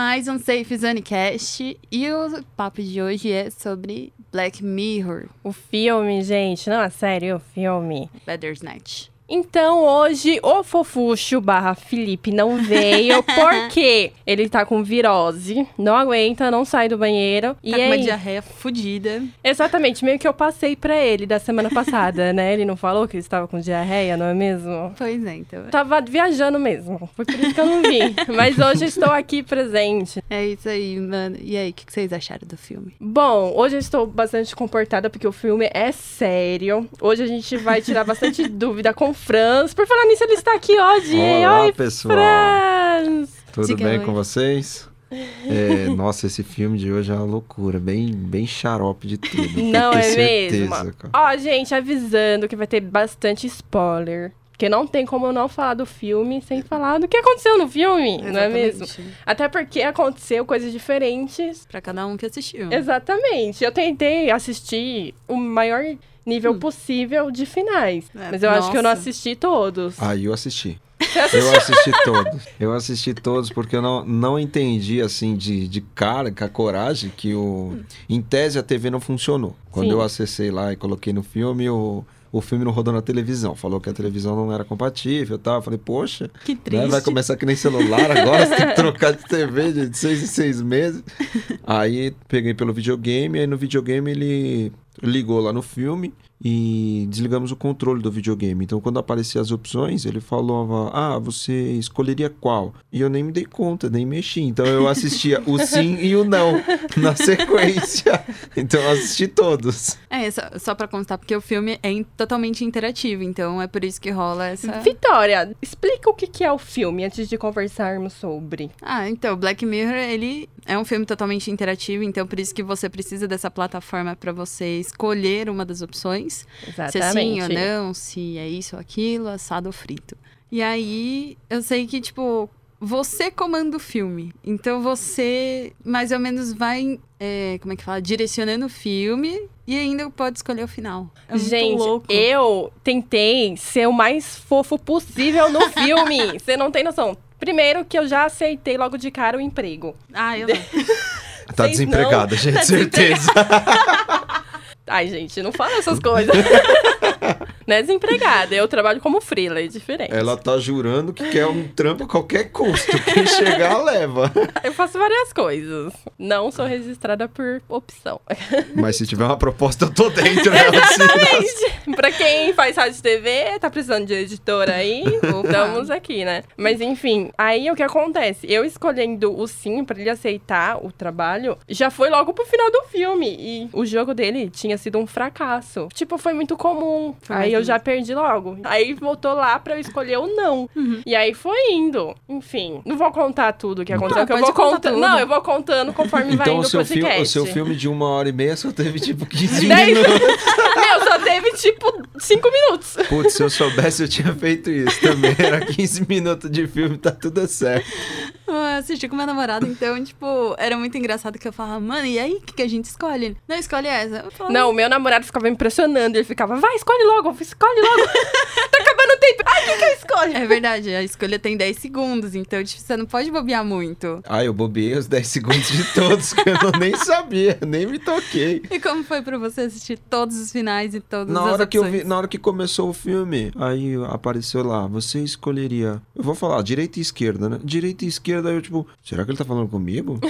mais um Safe Zone Cast e o papo de hoje é sobre Black Mirror, O filme, gente, não, é sério, o filme. Bandersnatch. Então, hoje, o Fofuxo barra Felipe não veio porque ele tá com virose, não aguenta, não sai do banheiro. Tá e com uma aí, diarreia fodida. exatamente, meio que eu passei pra ele da semana passada, né? Ele não falou que estava com diarreia, não é mesmo? Pois é, então. Tava viajando mesmo, foi por isso que eu não vim. Mas hoje estou aqui presente. É isso aí, mano. E aí, o que vocês acharam do filme? Bom, hoje eu estou bastante comportada porque o filme é sério. Hoje a gente vai tirar bastante dúvida com Franz. Por falar nisso, ele está aqui hoje. Olá, Oi, pessoal. Franz! Tudo Diga bem oi. com vocês? É, nossa, esse filme de hoje é uma loucura, bem, bem xarope de tudo. Não é certeza, mesmo? Ó, gente, avisando que vai ter bastante spoiler. Porque não tem como eu não falar do filme sem falar do que aconteceu no filme, não é mesmo? Exatamente. Até porque aconteceu coisas diferentes Pra cada um que assistiu. Exatamente. Eu tentei assistir o maior nível possível de finais. Hum. É, mas eu acho que eu não nossa. assisti todos. Aí eu assisti. Eu assisti todos. Eu assisti todos porque eu não, não entendi, assim, de, de cara, com a coragem, que o. Em tese a TV não funcionou. Quando Sim. eu acessei lá e coloquei no filme, o, o filme não rodou na televisão. Falou que a televisão não era compatível e tal. Eu falei, poxa, Que né, triste. vai começar que nem celular agora, você tem que trocar de TV de seis em seis meses. Aí peguei pelo videogame, aí no videogame ele ligou lá no filme e desligamos o controle do videogame. Então quando apareciam as opções, ele falava: "Ah, você escolheria qual?". E eu nem me dei conta, nem mexi. Então eu assistia o sim e o não na sequência. Então eu assisti todos. É, só, só pra constar, porque o filme é in- totalmente interativo, então é por isso que rola essa... Vitória, explica o que que é o filme antes de conversarmos sobre. Ah, então, Black Mirror, ele é um filme totalmente interativo, então por isso que você precisa dessa plataforma pra você escolher uma das opções. Se é sim ou não, se é isso ou aquilo, assado ou frito. E aí, eu sei que, tipo, você comanda o filme. Então você, mais ou menos, vai, é, como é que fala? Direcionando o filme e ainda pode escolher o final. É muito Gente, louco. eu tentei ser o mais fofo possível no filme. Você não tem noção. Primeiro que eu já aceitei logo de cara o emprego. Ah, eu não. Tá Vocês desempregada, gente, Tá certeza. Ai, gente, não fala essas coisas. não é desempregada, eu trabalho como freela, é diferente. Ela tá jurando que quer um trampo a qualquer custo. Quem chegar, leva. Eu faço várias coisas. Não sou registrada por opção. Mas se tiver uma proposta, eu tô dentro. Né? Assim, pra quem faz rádio e TV, tá precisando de editora aí, estamos aqui, né? Mas enfim, aí o que acontece? Eu escolhendo o sim pra ele aceitar o trabalho, já foi logo pro final do filme. E o jogo dele tinha sido um fracasso. Tipo, foi muito comum. Foi aí eu já perdi logo. Aí voltou lá pra eu escolher o não. Uhum. E aí foi indo. Enfim, não vou contar tudo o que aconteceu, que eu vou contando. tudo. Não, eu vou contando conforme vai então indo o seu, filme, podcast. o seu filme de uma hora e meia só teve tipo 15 Dez minutos. Meu, só teve tipo cinco minutos. Putz, se eu soubesse, eu tinha feito isso também. Era 15 minutos de filme, tá tudo certo. Eu assisti com meu namorado, então, tipo, era muito engraçado que eu falava, mano, e aí, o que, que a gente escolhe? Não, escolhe essa. Falava, Não, o meu namorado ficava me impressionando. Ele ficava, vai, escolhe logo, skal i dag! Tempo. Ai, o que, que eu escolho? É verdade, a escolha tem 10 segundos, então tipo, você não pode bobear muito. Ah, eu bobeei os 10 segundos de todos, que eu não- nem sabia, nem me toquei. E como foi pra você assistir todos os finais e todas Na as hora, que eu vi, opções? na hora que começou o filme, aí apareceu lá, você escolheria. Eu vou falar, direita e esquerda, né? Direita e esquerda, aí eu tipo, será que ele tá falando comigo?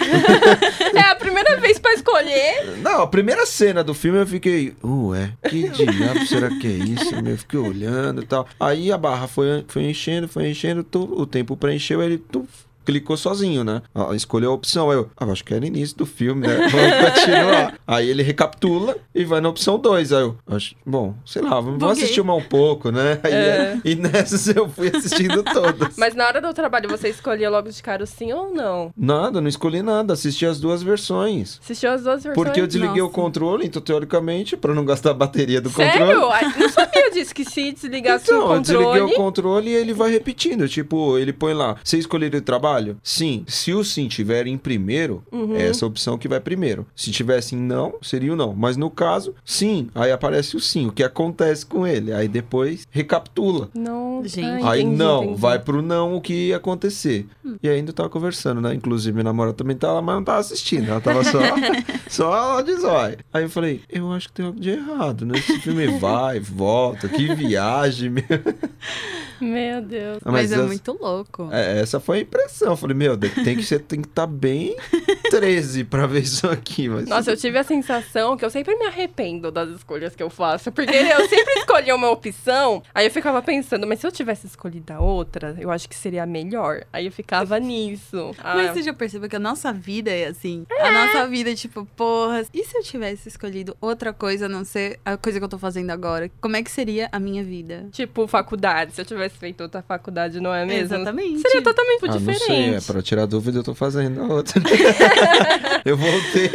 É a primeira vez pra escolher. Não, a primeira cena do filme eu fiquei, ué, que diabo será que é isso? Eu fiquei olhando e tal. Aí a barra foi, foi enchendo, foi enchendo, tu, o tempo preencheu, ele tu, clicou sozinho, né? Escolheu a opção. Aí eu, ah, acho que era início do filme, né? Vamos continuar. Aí ele recapitula e vai na opção 2. Aí eu, acho, bom, sei lá, vamos Buguei. assistir mais um pouco, né? Aí, É. E nessas eu fui assistindo todas. Mas na hora do trabalho, você escolhia logo de cara o sim ou não? Nada, não escolhi nada, assisti as duas versões. Assistiu as duas versões? Porque eu desliguei o Nossa. controle, então teoricamente, pra não gastar a bateria do controle. Sério? Não sabia disso, que se desligasse Então, o eu desliguei controle... o controle e ele vai repetindo. Tipo, ele põe lá, você escolheria o trabalho? Trabalho? Sim. Se o sim tiver em primeiro, uhum. é essa opção que vai primeiro. Se tivesse em não, seria o não. Mas no caso, sim. Aí aparece o sim. O que acontece com ele? Aí depois recapitula. Não, gente. Aí entendi, não, entendi. vai pro não o que ia acontecer. Hum. E ainda tava conversando, né? Inclusive, minha namorada também tava, mas não tava assistindo. Ela tava só, só de zóio. Aí eu falei, eu acho que tem algo de errado, né? Esse filme vai, volta, que viagem. Meu, Deus. Mas, mas é essa, muito louco. É, essa foi a impressão. Eu falei, meu, tem que ser, tem que estar tá bem 13 pra ver isso aqui. Mas... Nossa, eu tive a sensação que eu sempre me arrependo das escolhas que eu faço. Porque eu sempre escolhi uma opção, aí eu ficava pensando, mas se eu tivesse escolhido a outra, eu acho que seria melhor. Aí eu ficava nisso. Mas ah. você já percebeu que a nossa vida é assim? É. A nossa vida, tipo, porra, e se eu tivesse escolhido outra coisa a não ser a coisa que eu tô fazendo agora? Como é que seria a minha vida? Tipo, faculdade. Se eu tivesse feito outra faculdade, não é mesmo? Exatamente. Seria totalmente ah, diferente. Não sei, é pra tirar dúvida, eu tô fazendo a outra. eu voltei.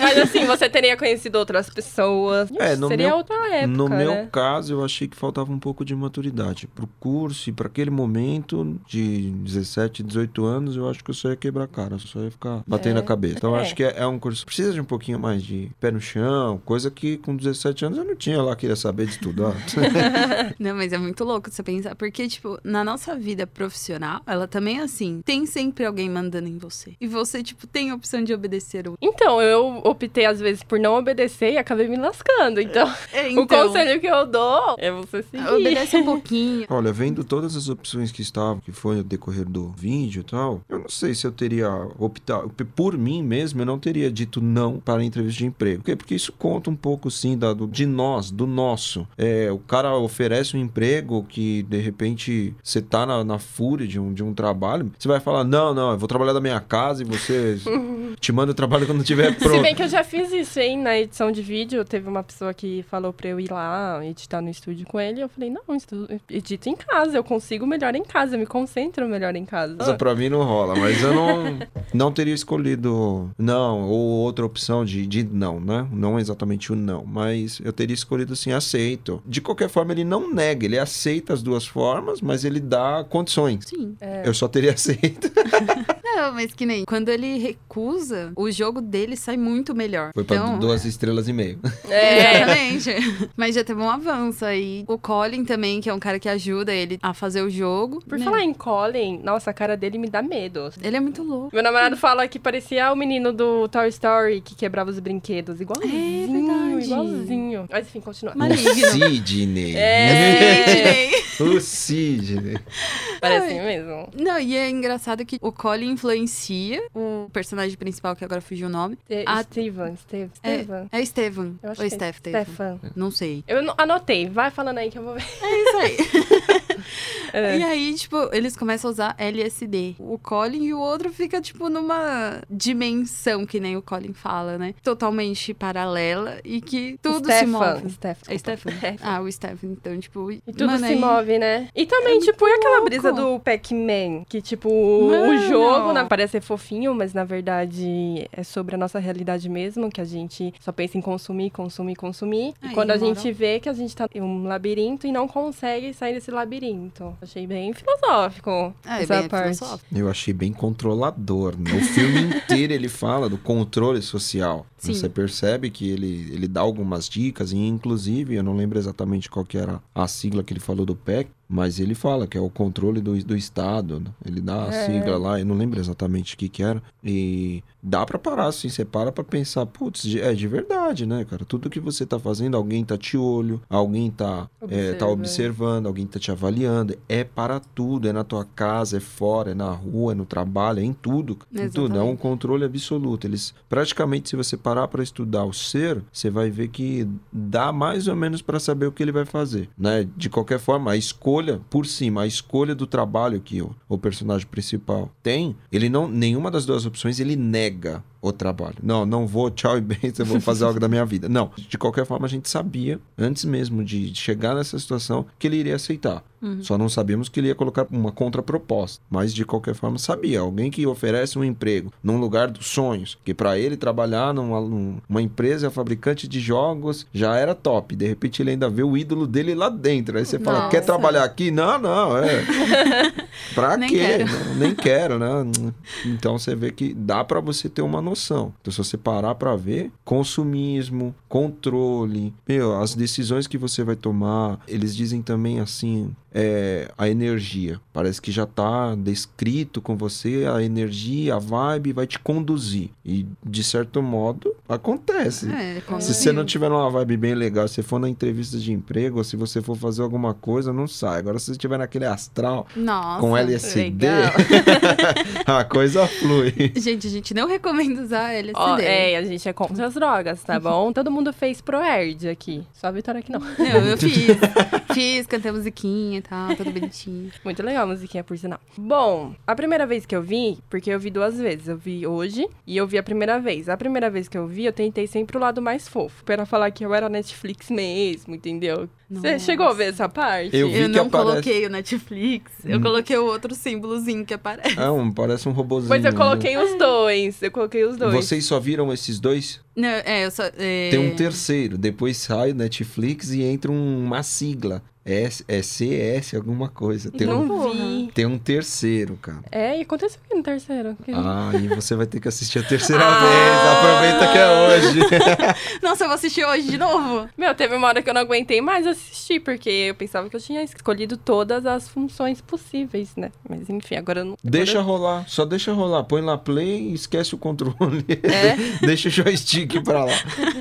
Mas assim, você teria conhecido outras pessoas. É, no Seria meu, outra época. No né? meu caso, eu achei que faltava um pouco de maturidade. Pro curso e para aquele momento de 17, 18 anos, eu acho que eu só ia quebrar a cara, só ia ficar batendo é. a cabeça. Então, é. eu acho que é, é, um curso. Precisa de um pouquinho mais de pé no chão, coisa que com 17 anos eu não tinha lá, queria saber de tudo. não, mas é muito louco você pensar, porque, tipo, na nossa vida profissional, ela também é assim. Tem sempre alguém mandando em você. E você, tipo, tem a opção de obedecer o. Então, eu optei às vezes por não obedecer e acabei me lascando. Então, é, então, o conselho que eu dou é você seguir. Obedece um pouquinho. Olha, vendo todas as opções que estavam, que foi no decorrer do vídeo e tal, eu não sei se eu teria optado. Por mim mesmo, eu não teria dito não para a entrevista de emprego. Por quê? Porque isso conta um pouco, sim, da, do, de nós, do nosso. É, o cara oferece um emprego que, de repente, você tá na, na fúria de um, de um trabalho, você vai falar: não, não, eu vou trabalhar da minha casa e você te manda o trabalho quando tiver pronto. Se bem que eu já fiz isso, hein? Na edição de vídeo, teve uma pessoa que falou pra eu ir lá editar no estúdio com ele. Eu falei, não, edito em casa, eu consigo melhor em casa, eu me concentro melhor em casa. Isso pra mim não rola, mas eu não, não teria escolhido não, ou outra opção de, de não, né? Não exatamente o não, mas eu teria escolhido assim, aceito. De qualquer forma, ele não nega, ele aceita as duas formas, mas ele dá condições. Sim. É. Eu só teria aceito. não, mas que nem quando ele recusa, o jogo dele sai muito melhor. Foi então... pra duas estrelas e meio. É, exatamente. Mas já teve um avanço aí. O Colin também, que é um cara que ajuda ele a fazer o jogo. Por né? falar em Colin, nossa, a cara dele me dá medo. Ele é muito louco. Meu namorado fala que parecia o menino do Toy Story que quebrava os brinquedos. Igualzinho. É verdade. Igualzinho. Mas enfim, continua. Maligno. O Sidney. É, Sidney. o Sidney. Parece mesmo. Não, e é engraçado que o Colin influencia o personagem principal, que agora fugiu o nome. É, a... Steven, Steve, Steven. É, é Steven. Ou é Steph, Stefan. Não sei. Eu anotei. Vai falando aí que eu vou ver. É isso aí. é. E aí, tipo, eles começam a usar LSD. O Colin e o outro fica, tipo, numa dimensão, que nem o Colin fala, né? Totalmente paralela e que tudo Stefan. se move. Stefan. É Stefan? Ah, o Stefan. Então, tipo... E tudo mano, se aí... move, né? E também, é tipo, e aquela brisa do Pac-Man? Que, tipo, mano. o jogo na... parece ser fofinho, mas na verdade é sobre a nossa realidade mesmo, que a gente só pensa em consumir, consumir, consumir. Aí, e quando a gente vê que a gente tá em um labirinto e não consegue sair desse labirinto. Achei bem filosófico é, essa bem parte. Filosófico. Eu achei bem controlador. Né? O filme inteiro ele fala do controle social. Sim. Você percebe que ele, ele dá algumas dicas, e inclusive, eu não lembro exatamente qual que era a sigla que ele falou do PEC, mas ele fala que é o controle do, do Estado. Né? Ele dá a é. sigla lá, eu não lembro exatamente o que, que era. E dá para parar assim, você para pra pensar, putz, é de verdade, né, cara? Tudo que você tá fazendo, alguém tá te olho, alguém tá, é, tá observando, alguém tá te avaliando. É para tudo, é na tua casa, é fora, é na rua, é no trabalho, é em tudo. Em tudo, é um controle absoluto. Eles, praticamente, se você parar para estudar o ser, você vai ver que dá mais ou menos para saber o que ele vai fazer, né? De qualquer forma, a escolha escolha por cima, a escolha do trabalho que o, o personagem principal tem, ele não nenhuma das duas opções ele nega o trabalho. Não, não vou, tchau e bem, eu vou fazer algo da minha vida. Não, de qualquer forma a gente sabia, antes mesmo de chegar nessa situação, que ele iria aceitar. Uhum. Só não sabíamos que ele ia colocar uma contraproposta. Mas de qualquer forma sabia. Alguém que oferece um emprego num lugar dos sonhos, que para ele trabalhar numa, numa empresa fabricante de jogos já era top. De repente ele ainda vê o ídolo dele lá dentro. Aí você fala, Nossa. quer trabalhar aqui? Não, não, é. pra nem quê? Quero. Não, nem quero, né? Então você vê que dá para você ter uma noção. Então se você parar para ver, consumismo, controle, meu, as decisões que você vai tomar, eles dizem também assim, é, a energia. Parece que já está descrito com você a energia, a vibe vai te conduzir. E de certo modo acontece. É, se você não tiver uma vibe bem legal, se for na entrevista de emprego, ou se você for fazer alguma coisa, não sai. Agora se você estiver naquele astral Nossa, com LSD, a coisa flui. Gente, a gente não recomenda usar LSD. Oh, é, a gente é contra as drogas, tá bom? Todo mundo fez pro Erd aqui. Só a Vitória que não. Não, eu fiz. fiz, cantei musiquinha e tal, tudo bonitinho. Muito legal a musiquinha, por sinal. Bom, a primeira vez que eu vi, porque eu vi duas vezes. Eu vi hoje e eu vi a primeira vez. A primeira vez que eu vi, eu tentei sempre o lado mais fofo. Pra falar que eu era Netflix mesmo, entendeu? Você chegou a ver essa parte? Eu, eu não aparece... coloquei o Netflix. Hum. Eu coloquei o outro símbolozinho que aparece. É, um, parece um robozinho. Mas eu coloquei né? os dois. Eu coloquei os dois. Vocês só viram esses dois? Não, é, eu só. É... Tem um terceiro. Depois sai o Netflix e entra uma sigla. S, é CS, alguma coisa. Tem não um, vi. Tem um terceiro, cara. É, e aconteceu aqui no terceiro. Que... Ah, e você vai ter que assistir a terceira ah! vez. Aproveita que é hoje. Nossa, eu vou assistir hoje de novo. Meu, teve uma hora que eu não aguentei mais assistir, porque eu pensava que eu tinha escolhido todas as funções possíveis, né? Mas enfim, agora eu não. Deixa rolar, só deixa rolar. Põe lá play e esquece o controle. É? deixa o joystick pra lá.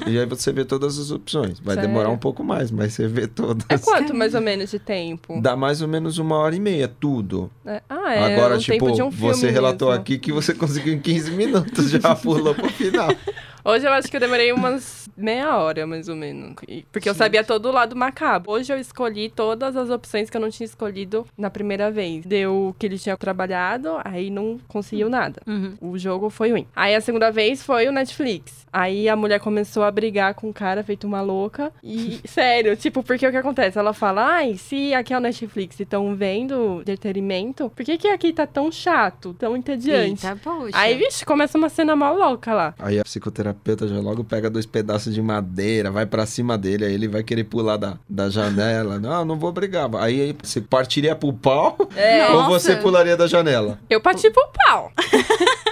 e aí você vê todas as opções. Vai Sério? demorar um pouco mais, mas você vê todas. É quanto mais ou menos de tempo? Dá mais ou menos uma hora e meia, tudo. É. Ah, é. Agora, um tipo, um você relatou mesmo. aqui que você conseguiu em 15 minutos, já pulou pro final. Hoje eu acho que eu demorei umas meia hora, mais ou menos. Porque eu sabia todo o lado macabro. Hoje eu escolhi todas as opções que eu não tinha escolhido na primeira vez. Deu que ele tinha trabalhado, aí não conseguiu nada. Uhum. O jogo foi ruim. Aí a segunda vez foi o Netflix. Aí a mulher começou a brigar com o cara, feito uma louca. E, sério, tipo, porque o que acontece? Ela fala, ai, se aqui é o Netflix e estão vendo entretenimento, por que que aqui tá tão chato, tão entediante? Eita, poxa. Aí, vixe, começa uma cena mal louca lá. Aí a psicoterapia terapeuta já logo pega dois pedaços de madeira, vai para cima dele, aí ele vai querer pular da, da janela. Não, não vou brigar. Aí você partiria pro pau é. ou você pularia da janela? Eu parti pro pau.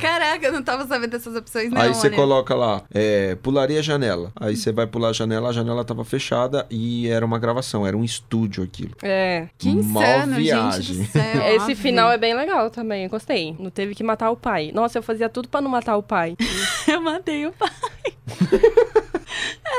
Caraca, eu não tava sabendo dessas opções, não. Aí você coloca lá, é, pularia a janela. Aí você vai pular a janela, a janela tava fechada e era uma gravação, era um estúdio aquilo. É. Que insano, viagem. gente do céu. Esse final é bem legal também, eu gostei. Não teve que matar o pai. Nossa, eu fazia tudo para não matar o pai. eu matei o pai.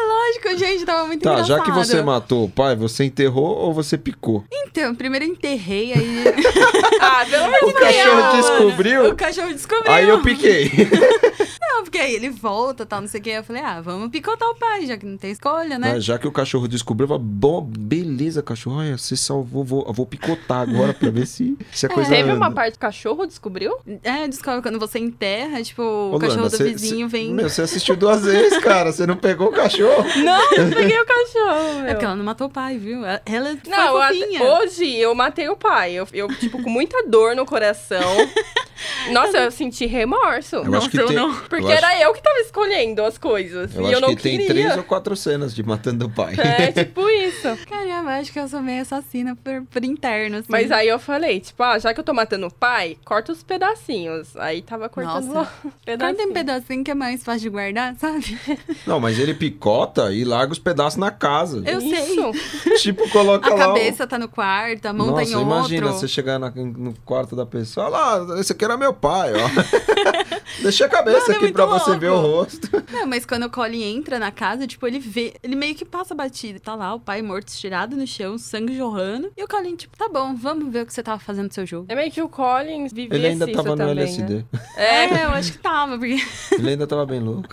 É lógico, gente, tava muito tá, engraçado. já que você matou o pai, você enterrou ou você picou? Então, primeiro eu enterrei, aí... ah, pelo amor de Deus! O cachorro descobriu? O cachorro descobriu. Aí eu piquei. não, porque aí ele volta, tal, não sei o que. Eu falei, ah, vamos picotar o pai, já que não tem escolha, né? já que o cachorro descobriu, eu falei, bom, beleza, cachorro, olha, você salvou, vou, vou picotar agora pra ver se, se a é, coisa Teve anda. uma parte que o cachorro descobriu? É, descobre quando você enterra, tipo, Ô, o cachorro do vizinho cê, vem... Meu, você assistiu duas vezes, cara, você não pegou o cachorro? Não, eu peguei o cachorro, meu. É porque ela não matou o pai, viu? Ela não, fofinha. hoje eu matei o pai, eu, eu, tipo, com muita dor no coração. Nossa, eu senti remorso. Eu Nossa, eu tem, não. Porque eu era acho... eu que tava escolhendo as coisas. Eu e acho eu não que queria. tem três ou quatro cenas de matando o pai. É, tipo isso. Caramba, acho que eu sou meio assassina por, por interno, assim. Mas aí eu falei, tipo, ah, já que eu tô matando o pai, corta os pedacinhos. Aí tava cortando Nossa. os pedacinhos. Corta um pedacinho que é mais fácil de guardar, sabe? Não, mas ele picota e larga os pedaços na casa. Eu isso. sei. tipo, coloca a lá. A cabeça o... tá no quarto, a mão Nossa, tá em outro. imagina você chegar na, no quarto da pessoa, lá, esse aqui era meu pai, ó. Deixa a cabeça Mano, é aqui é pra louco. você ver o rosto. Não, mas quando o Colin entra na casa, tipo, ele vê, ele meio que passa batido. Tá lá o pai morto, estirado no chão, sangue jorrando. E o Colin, tipo, tá bom, vamos ver o que você tava fazendo no seu jogo. É meio que o Colin vivia Ele ainda tava no também, LSD. Né? É, eu acho que tava, porque... Ele ainda tava bem louco.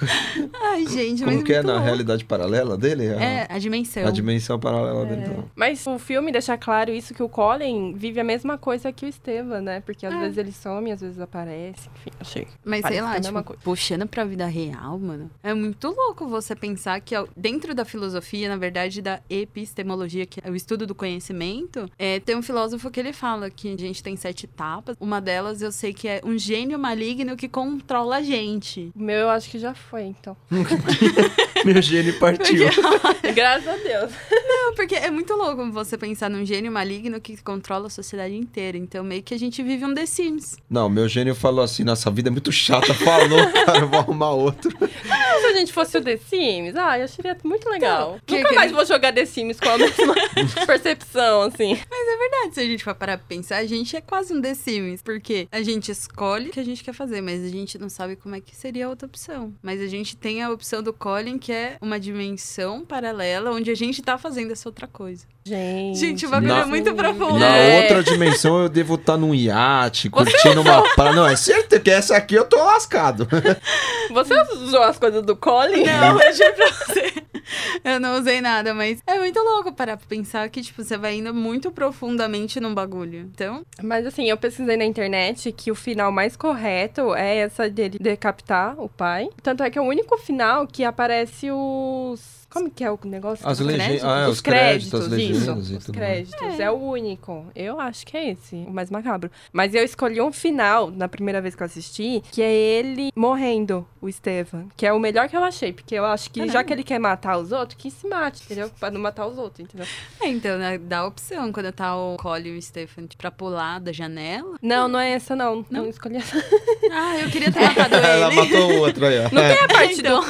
Ai, gente, Como mas que é na louco. realidade paralela dele? A... É, a dimensão. A dimensão paralela é. dele. Então. Mas o filme deixa claro isso, que o Colin vive a mesma coisa que o Estevam, né? Porque às é. vezes ele some, às vezes vezes aparece, enfim, achei. Mas sei lá, tipo, puxando pra vida real, mano, é muito louco você pensar que dentro da filosofia, na verdade, da epistemologia, que é o estudo do conhecimento, é, tem um filósofo que ele fala que a gente tem sete etapas. Uma delas eu sei que é um gênio maligno que controla a gente. O meu eu acho que já foi, então. Meu gênio partiu. Porque... Graças a Deus. Não, porque é muito louco você pensar num gênio maligno que controla a sociedade inteira. Então, meio que a gente vive um The Sims. Não, meu gênio falou assim: nossa vida é muito chata. Falou, cara, vou arrumar outro. Ah, se a gente fosse o The Sims, ah, eu acharia muito legal. Então, Nunca que mais que... vou jogar The Sims com a mesma percepção, assim. Mas é verdade, se a gente for parar pra pensar, a gente é quase um The Sims. Porque a gente escolhe o que a gente quer fazer, mas a gente não sabe como é que seria a outra opção. Mas a gente tem a opção do Colin, que é uma dimensão paralela, onde a gente tá fazendo essa outra coisa. Gente, gente o bagulho é muito profundo. Na é. outra dimensão eu devo estar tá num iate, curtindo uma praia. Não, é certo que essa aqui eu tô lascado. Você usou as coisas do Colin? Não, eu juro pra você. Eu não usei nada, mas é muito louco parar pra pensar que, tipo, você vai indo muito profundamente num bagulho. Então. Mas assim, eu pesquisei na internet que o final mais correto é essa dele decapitar o pai. Tanto é que é o único final que aparece os como que é o negócio? As legendas. Ah, é, os, créditos, créditos isso. Os créditos. É. é. o único. Eu acho que é esse, o mais macabro. Mas eu escolhi um final, na primeira vez que eu assisti, que é ele morrendo, o Estevam. Que é o melhor que eu achei. Porque eu acho que, Caramba. já que ele quer matar os outros, que se mate, entendeu? Pra não matar os outros, entendeu? É, então, né, dá a opção quando tá o Cole e o Stefan tipo, pra pular da janela. Não, não é essa, não. Não, não escolhi essa. Ah, eu queria ter matado ele. Ela matou o outro aí, ó. Não tem a parte então. do...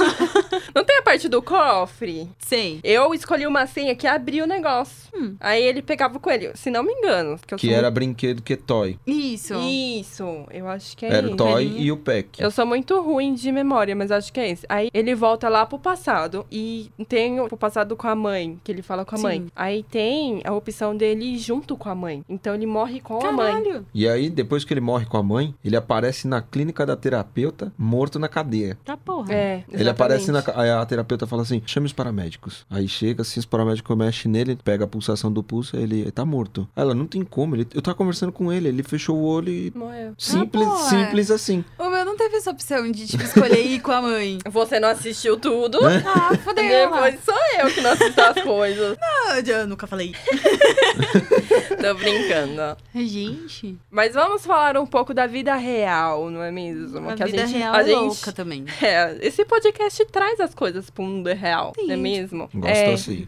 não tem a parte do cofre? Cofre. Sim. Eu escolhi uma senha que abria o negócio. Hum. Aí ele pegava o coelho, se não me engano. Que, que era muito... brinquedo que é toy. Isso. Isso. Eu acho que é Era isso. o toy e o pack. Eu sou muito ruim de memória, mas acho que é esse. Aí ele volta lá pro passado e tem o passado com a mãe, que ele fala com a Sim. mãe. Aí tem a opção dele ir junto com a mãe. Então ele morre com Caralho. a mãe. E aí, depois que ele morre com a mãe, ele aparece na clínica da terapeuta, morto na cadeia. Tá porra. É, exatamente. Ele aparece na... Aí a terapeuta fala assim, chame os paramédicos. Aí chega assim, os paramédicos mexem nele, pega a pulsação do pulso, ele, ele tá morto. Ela, não tem como, ele, eu tava conversando com ele, ele fechou o olho e... Morreu. Simples, ah, simples assim. O meu não teve essa opção de, tipo, escolher ir com a mãe. Você não assistiu tudo? É? Ah, fodeu. Depois sou eu que não assisto as coisas. Não, eu nunca falei. Tô brincando. Gente. Mas vamos falar um pouco da vida real, não é mesmo? A que vida a gente, real a é gente, louca também. É, esse podcast traz as coisas pro mundo real, Sim. Não é mesmo? Gosto é... assim.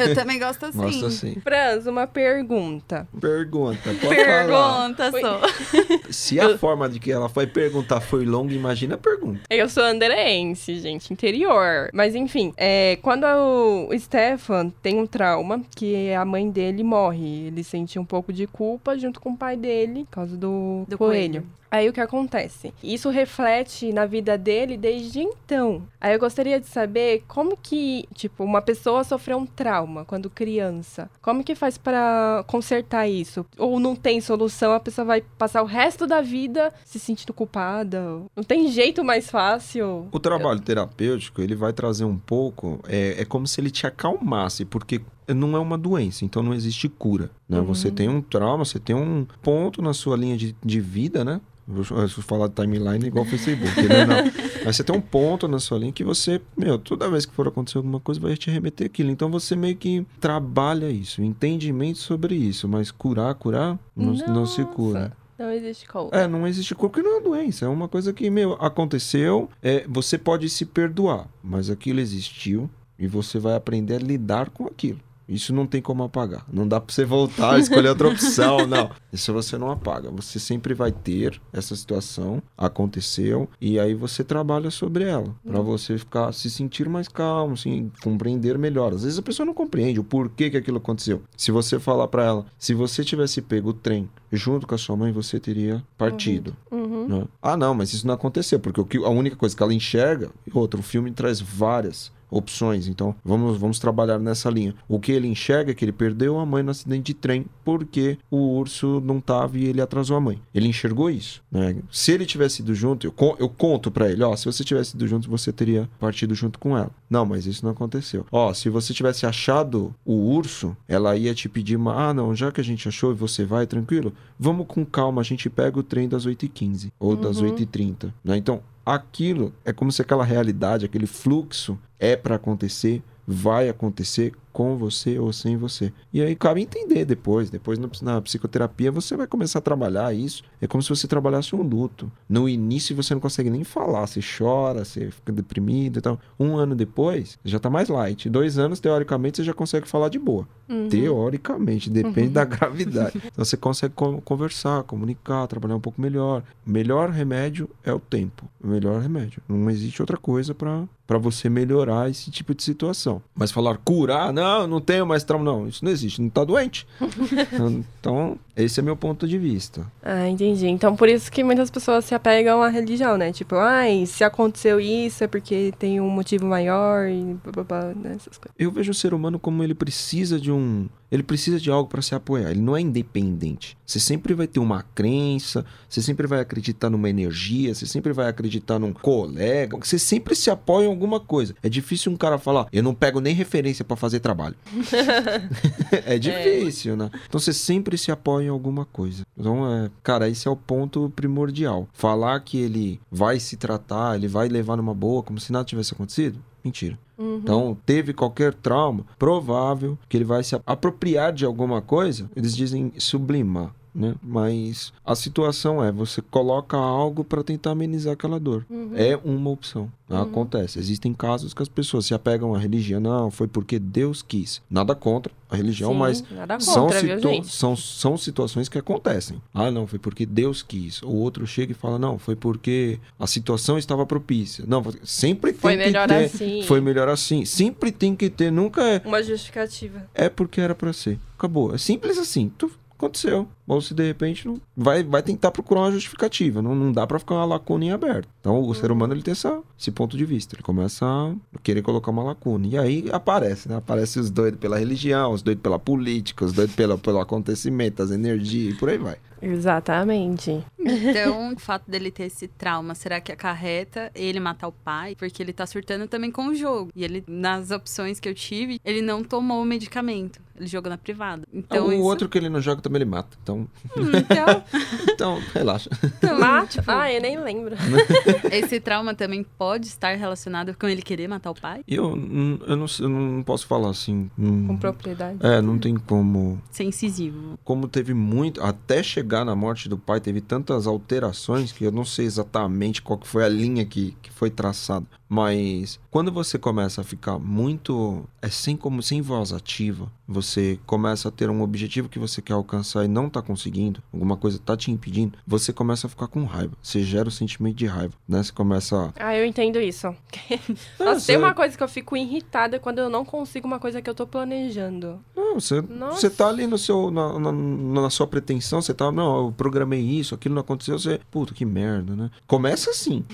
Eu também gosto assim. Gosto assim. Franz, uma pergunta. Pergunta, pode Pergunta, falar. só. Se a forma de que ela foi perguntar foi longa, imagina a pergunta. Eu sou anderense, gente, interior. Mas enfim, é, quando o Stefan tem um trauma, que a mãe dele morre, ele sente um pouco de culpa junto com o pai dele, por causa do, do coelho. coelho. Aí o que acontece? Isso reflete na vida dele desde então. Aí eu gostaria de saber como que, tipo, uma pessoa sofreu um trauma quando criança. Como que faz para consertar isso? Ou não tem solução, a pessoa vai passar o resto da vida se sentindo culpada? Não tem jeito mais fácil? O trabalho terapêutico, ele vai trazer um pouco, é, é como se ele te acalmasse, porque não é uma doença, então não existe cura. Né? Uhum. Você tem um trauma, você tem um ponto na sua linha de, de vida, né? Vou falar de timeline igual Facebook, né? Não. Mas você tem um ponto na sua linha que você, meu, toda vez que for acontecer alguma coisa, vai te remeter aquilo. Então você meio que trabalha isso, entendimento sobre isso. Mas curar, curar, não, não se cura. Não existe cura. É, não existe cura porque não é uma doença. É uma coisa que, meu, aconteceu. É, você pode se perdoar, mas aquilo existiu e você vai aprender a lidar com aquilo. Isso não tem como apagar. Não dá para você voltar, escolher outra opção, não. Isso você não apaga. Você sempre vai ter essa situação, aconteceu, e aí você trabalha sobre ela, para você ficar se sentir mais calmo, assim, compreender melhor. Às vezes a pessoa não compreende o porquê que aquilo aconteceu. Se você falar para ela, se você tivesse pego o trem junto com a sua mãe, você teria partido. Uhum. Né? Ah, não, mas isso não aconteceu, porque a única coisa que ela enxerga, outro, o filme traz várias opções. Então, vamos, vamos trabalhar nessa linha. O que ele enxerga é que ele perdeu a mãe no acidente de trem porque o urso não tava e ele atrasou a mãe. Ele enxergou isso. Né? Se ele tivesse ido junto, eu, eu conto para ele, ó, se você tivesse ido junto, você teria partido junto com ela. Não, mas isso não aconteceu. Ó, se você tivesse achado o urso, ela ia te pedir uma, ah, não, já que a gente achou e você vai tranquilo, vamos com calma, a gente pega o trem das 8h15 ou uhum. das 8h30. Né? Então, aquilo é como se aquela realidade, aquele fluxo é para acontecer, vai acontecer com você ou sem você. E aí cabe entender depois. Depois na psicoterapia você vai começar a trabalhar isso. É como se você trabalhasse um luto. No início você não consegue nem falar. Você chora, você fica deprimido e tal. Um ano depois, já tá mais light. Dois anos, teoricamente, você já consegue falar de boa. Uhum. Teoricamente, depende uhum. da gravidade. Então você consegue conversar, comunicar, trabalhar um pouco melhor. O melhor remédio é o tempo. O melhor remédio. Não existe outra coisa para você melhorar esse tipo de situação. Mas falar curar, não não, não tenho mais trauma. Não, isso não existe, não tá doente. então, esse é meu ponto de vista. Ah, entendi. Então, por isso que muitas pessoas se apegam à religião, né? Tipo, ai, se aconteceu isso é porque tem um motivo maior e blá, blá, né? Essas coisas. Eu vejo o ser humano como ele precisa de um ele precisa de algo para se apoiar. Ele não é independente. Você sempre vai ter uma crença, você sempre vai acreditar numa energia, você sempre vai acreditar num colega, você sempre se apoia em alguma coisa. É difícil um cara falar, eu não pego nem referência para fazer trabalho. é difícil, é. né? Então você sempre se apoia em alguma coisa. Então, é, cara, esse é o ponto primordial. Falar que ele vai se tratar, ele vai levar numa boa, como se nada tivesse acontecido, mentira. Uhum. Então, teve qualquer trauma, provável que ele vai se apropriar de alguma coisa, eles dizem sublimar. Né? Mas a situação é, você coloca algo para tentar amenizar aquela dor. Uhum. É uma opção. Uhum. Acontece. Existem casos que as pessoas se apegam à religião. Não, foi porque Deus quis. Nada contra a religião, Sim, mas contra, são, situ... são, são situações que acontecem. Ah, não, foi porque Deus quis. O outro chega e fala, não, foi porque a situação estava propícia. Não, sempre tem foi que melhor ter... assim. Foi melhor assim. Sempre tem que ter, nunca é... Uma justificativa. É porque era para ser. Acabou. É simples assim. Tu aconteceu. Ou se de repente não, vai, vai tentar procurar uma justificativa. Não, não dá para ficar uma lacuna em aberto. Então o ser humano ele tem essa, esse ponto de vista. Ele começa a querer colocar uma lacuna. E aí aparece, né? Aparece os doidos pela religião, os doidos pela política, os doidos pela, pelo acontecimento, as energias e por aí vai. Exatamente. Então, o fato dele ter esse trauma, será que acarreta ele matar o pai? Porque ele tá surtando também com o jogo. E ele, nas opções que eu tive, ele não tomou o medicamento. Ele joga na privada. Então, o isso... outro que ele não joga também ele mata. Então. Hum, então... então, relaxa. Então, mata? Tipo... Ah, eu nem lembro. Esse trauma também pode estar relacionado com ele querer matar o pai? Eu, eu, não, eu não posso falar assim. Com propriedade. É, não tem como. Ser incisivo. Como teve muito. Até chegar na morte do pai, teve tantas alterações que eu não sei exatamente qual que foi a linha que, que foi traçada. Mas quando você começa a ficar muito é sem como sem voz ativa, você começa a ter um objetivo que você quer alcançar e não está conseguindo, alguma coisa está te impedindo, você começa a ficar com raiva. Você gera o sentimento de raiva, né? Você começa a... Ah, eu entendo isso. Nossa, tem uma coisa que eu fico irritada quando eu não consigo uma coisa que eu tô planejando. Não, você, você tá ali no seu na, na, na sua pretensão, você tá, não, eu programei isso, aquilo não aconteceu, você, puta, que merda, né? Começa assim.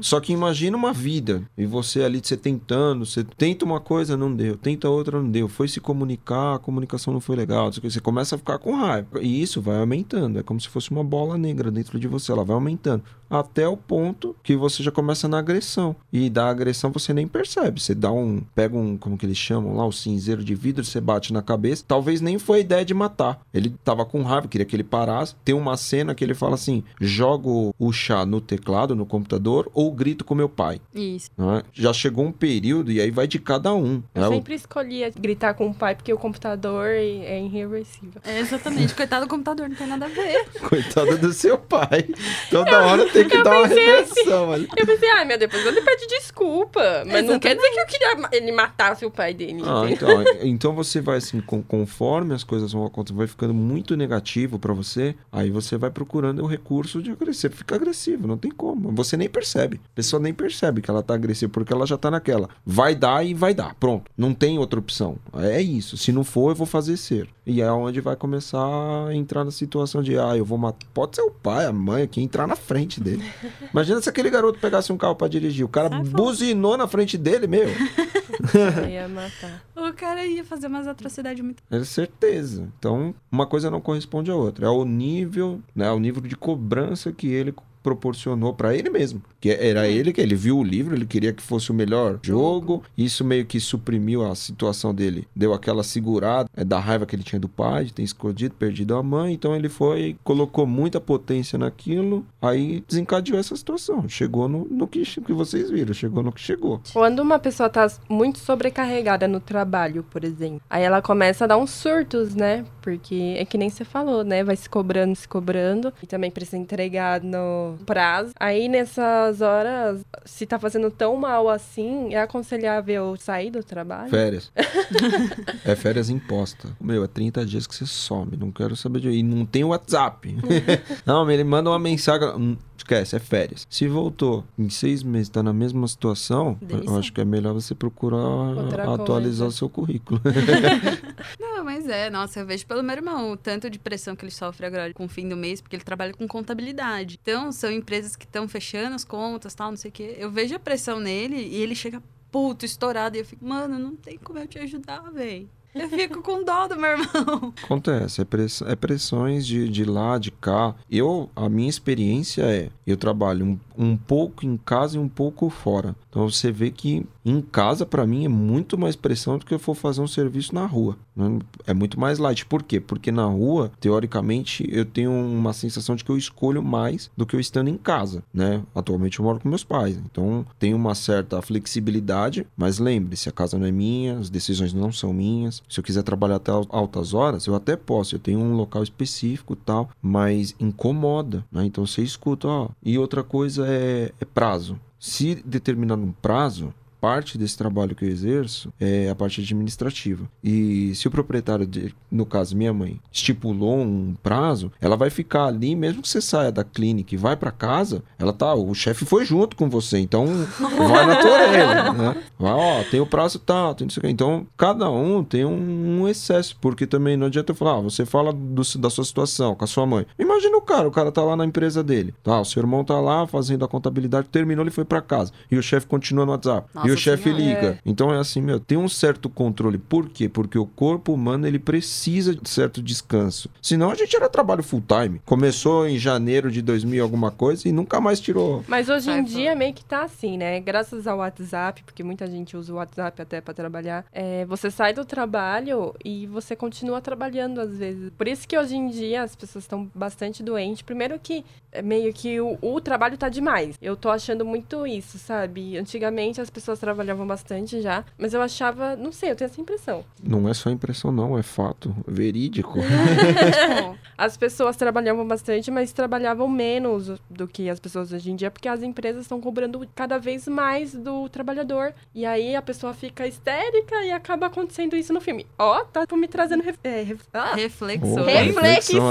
Só que imagina uma vida e você ali, você tentando, você tenta uma coisa, não deu, tenta outra, não deu, foi se comunicar, a comunicação não foi legal, você começa a ficar com raiva. E isso vai aumentando, é como se fosse uma bola negra dentro de você, ela vai aumentando. Até o ponto que você já começa na agressão. E da agressão você nem percebe. Você dá um. Pega um. Como que eles chamam lá? O cinzeiro de vidro, você bate na cabeça. Talvez nem foi a ideia de matar. Ele tava com raiva, queria que ele parasse. Tem uma cena que ele fala assim: jogo o chá no teclado, no computador, ou grito com meu pai. Isso. É? Já chegou um período e aí vai de cada um. Eu né? sempre escolhia gritar com o pai porque o computador é irreversível. É, exatamente. Coitado do computador, não tem nada a ver. Coitado do seu pai. Toda eu, hora tem que dar uma reversão assim, ali. Eu pensei, ai, meu, depois ele pede desculpa. Mas exatamente. não quer dizer que eu queria ele matasse o pai dele. Ah, então, então você vai assim, conforme as coisas vão acontecendo, vai ficando muito negativo para você, aí você vai procurando o recurso de agressivo. Fica agressivo, não tem como. Você nem percebe. A pessoa nem percebe que ela tá agressiva, porque ela já tá naquela. Vai dar e vai dar. Pronto. Não tem outra opção. É isso. Se não for, eu vou fazer ser. E é onde vai começar a entrar na situação de, ah, eu vou matar. Pode ser o pai, a mãe, que entrar na frente dele. Imagina se aquele garoto pegasse um carro para dirigir. O cara Sai buzinou fora. na frente dele, meu. ia matar. O cara ia fazer umas atrocidades muito. É certeza. Então, uma coisa não corresponde à outra. É o nível, né? O nível de cobrança que ele proporcionou para ele mesmo. Que era ele que ele viu o livro, ele queria que fosse o melhor jogo. Isso meio que suprimiu a situação dele. Deu aquela segurada é, da raiva que ele tinha do pai, de ter escondido, perdido a mãe. Então ele foi, colocou muita potência naquilo, aí desencadeou essa situação. Chegou no, no que, que vocês viram, chegou no que chegou. Quando uma pessoa tá muito sobrecarregada no trabalho, por exemplo, aí ela começa a dar uns surtos, né? Porque é que nem você falou, né? Vai se cobrando, se cobrando. E também precisa entregar no prazo. Aí nessas horas, se tá fazendo tão mal assim, é aconselhável sair do trabalho? Férias. é férias imposta. Meu, é 30 dias que você some. Não quero saber de. E não tem WhatsApp. não, ele manda uma mensagem. Esquece, é férias. Se voltou em seis meses, tá na mesma situação, Delícia. eu acho que é melhor você procurar Outra atualizar coisa. o seu currículo. não, mas é, nossa, eu vejo pelo meu irmão o tanto de pressão que ele sofre agora com o fim do mês, porque ele trabalha com contabilidade. Então, são empresas que estão fechando as contas, tal, não sei o quê. Eu vejo a pressão nele e ele chega puto, estourado, e eu fico, mano, não tem como eu te ajudar, velho. Eu fico com dó do meu irmão. Acontece, é, é pressões de, de lá, de cá. Eu, a minha experiência é, eu trabalho um, um pouco em casa e um pouco fora. Então você vê que em casa, para mim, é muito mais pressão do que eu for fazer um serviço na rua. Né? É muito mais light. Por quê? Porque na rua, teoricamente, eu tenho uma sensação de que eu escolho mais do que eu estando em casa, né? Atualmente eu moro com meus pais. Então tem uma certa flexibilidade, mas lembre-se, a casa não é minha, as decisões não são minhas. Se eu quiser trabalhar até altas horas, eu até posso. Eu tenho um local específico tal, mas incomoda, né? Então você escuta, ó. E outra coisa é, é prazo. Se determinar um prazo, parte desse trabalho que eu exerço é a parte administrativa. E se o proprietário, de, no caso minha mãe, estipulou um prazo, ela vai ficar ali, mesmo que você saia da clínica e vai para casa, ela tá, o chefe foi junto com você, então vai na tua orelha, né? Vai, ó, tem o prazo tal, tem isso aqui. Então, cada um tem um, um, excesso, porque também não adianta eu falar, ah, você fala do, da sua situação com a sua mãe. Imagina o cara, o cara tá lá na empresa dele, tá? O seu irmão tá lá fazendo a contabilidade, terminou, ele foi para casa. E o chefe continua no WhatsApp. Nossa, e o o chefe liga. É. Então é assim, meu, tem um certo controle. Por quê? Porque o corpo humano ele precisa de certo descanso. Senão a gente era trabalho full time. Começou em janeiro de 2000 alguma coisa e nunca mais tirou. Mas hoje em dia meio que tá assim, né? Graças ao WhatsApp, porque muita gente usa o WhatsApp até para trabalhar. É, você sai do trabalho e você continua trabalhando às vezes. Por isso que hoje em dia as pessoas estão bastante doentes. Primeiro que é meio que o, o trabalho tá demais. Eu tô achando muito isso, sabe? Antigamente as pessoas trabalhavam bastante já, mas eu achava, não sei, eu tenho essa impressão. Não é só impressão, não, é fato verídico. as pessoas trabalhavam bastante, mas trabalhavam menos do que as pessoas hoje em dia, porque as empresas estão cobrando cada vez mais do trabalhador. E aí a pessoa fica histérica e acaba acontecendo isso no filme. Ó, oh, tá me trazendo ref... é, ref... ah. reflexão. Oh, reflexão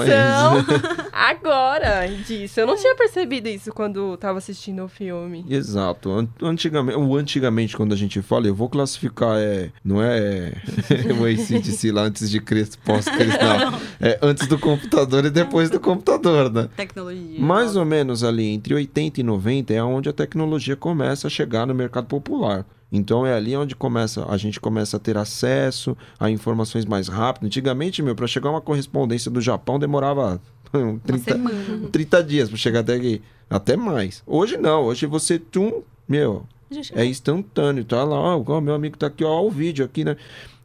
agora disso. Eu não tinha percebido isso quando tava assistindo o filme. Exato. Antigamente, o antigamente geralmente quando a gente fala, eu vou classificar, é, não é o ACDC lá antes de Cristo, pós-Cristo, não. É antes do computador e depois do computador, né? Tecnologia. Mais ou menos ali, entre 80 e 90 é onde a tecnologia começa a chegar no mercado popular. Então é ali onde começa, a gente começa a ter acesso a informações mais rápido. Antigamente, meu, para chegar uma correspondência do Japão demorava 30, 30 dias para chegar até aqui. Até mais. Hoje não, hoje você, tum, meu, é instantâneo, tá lá, ó, meu amigo tá aqui, ó, o vídeo aqui, né?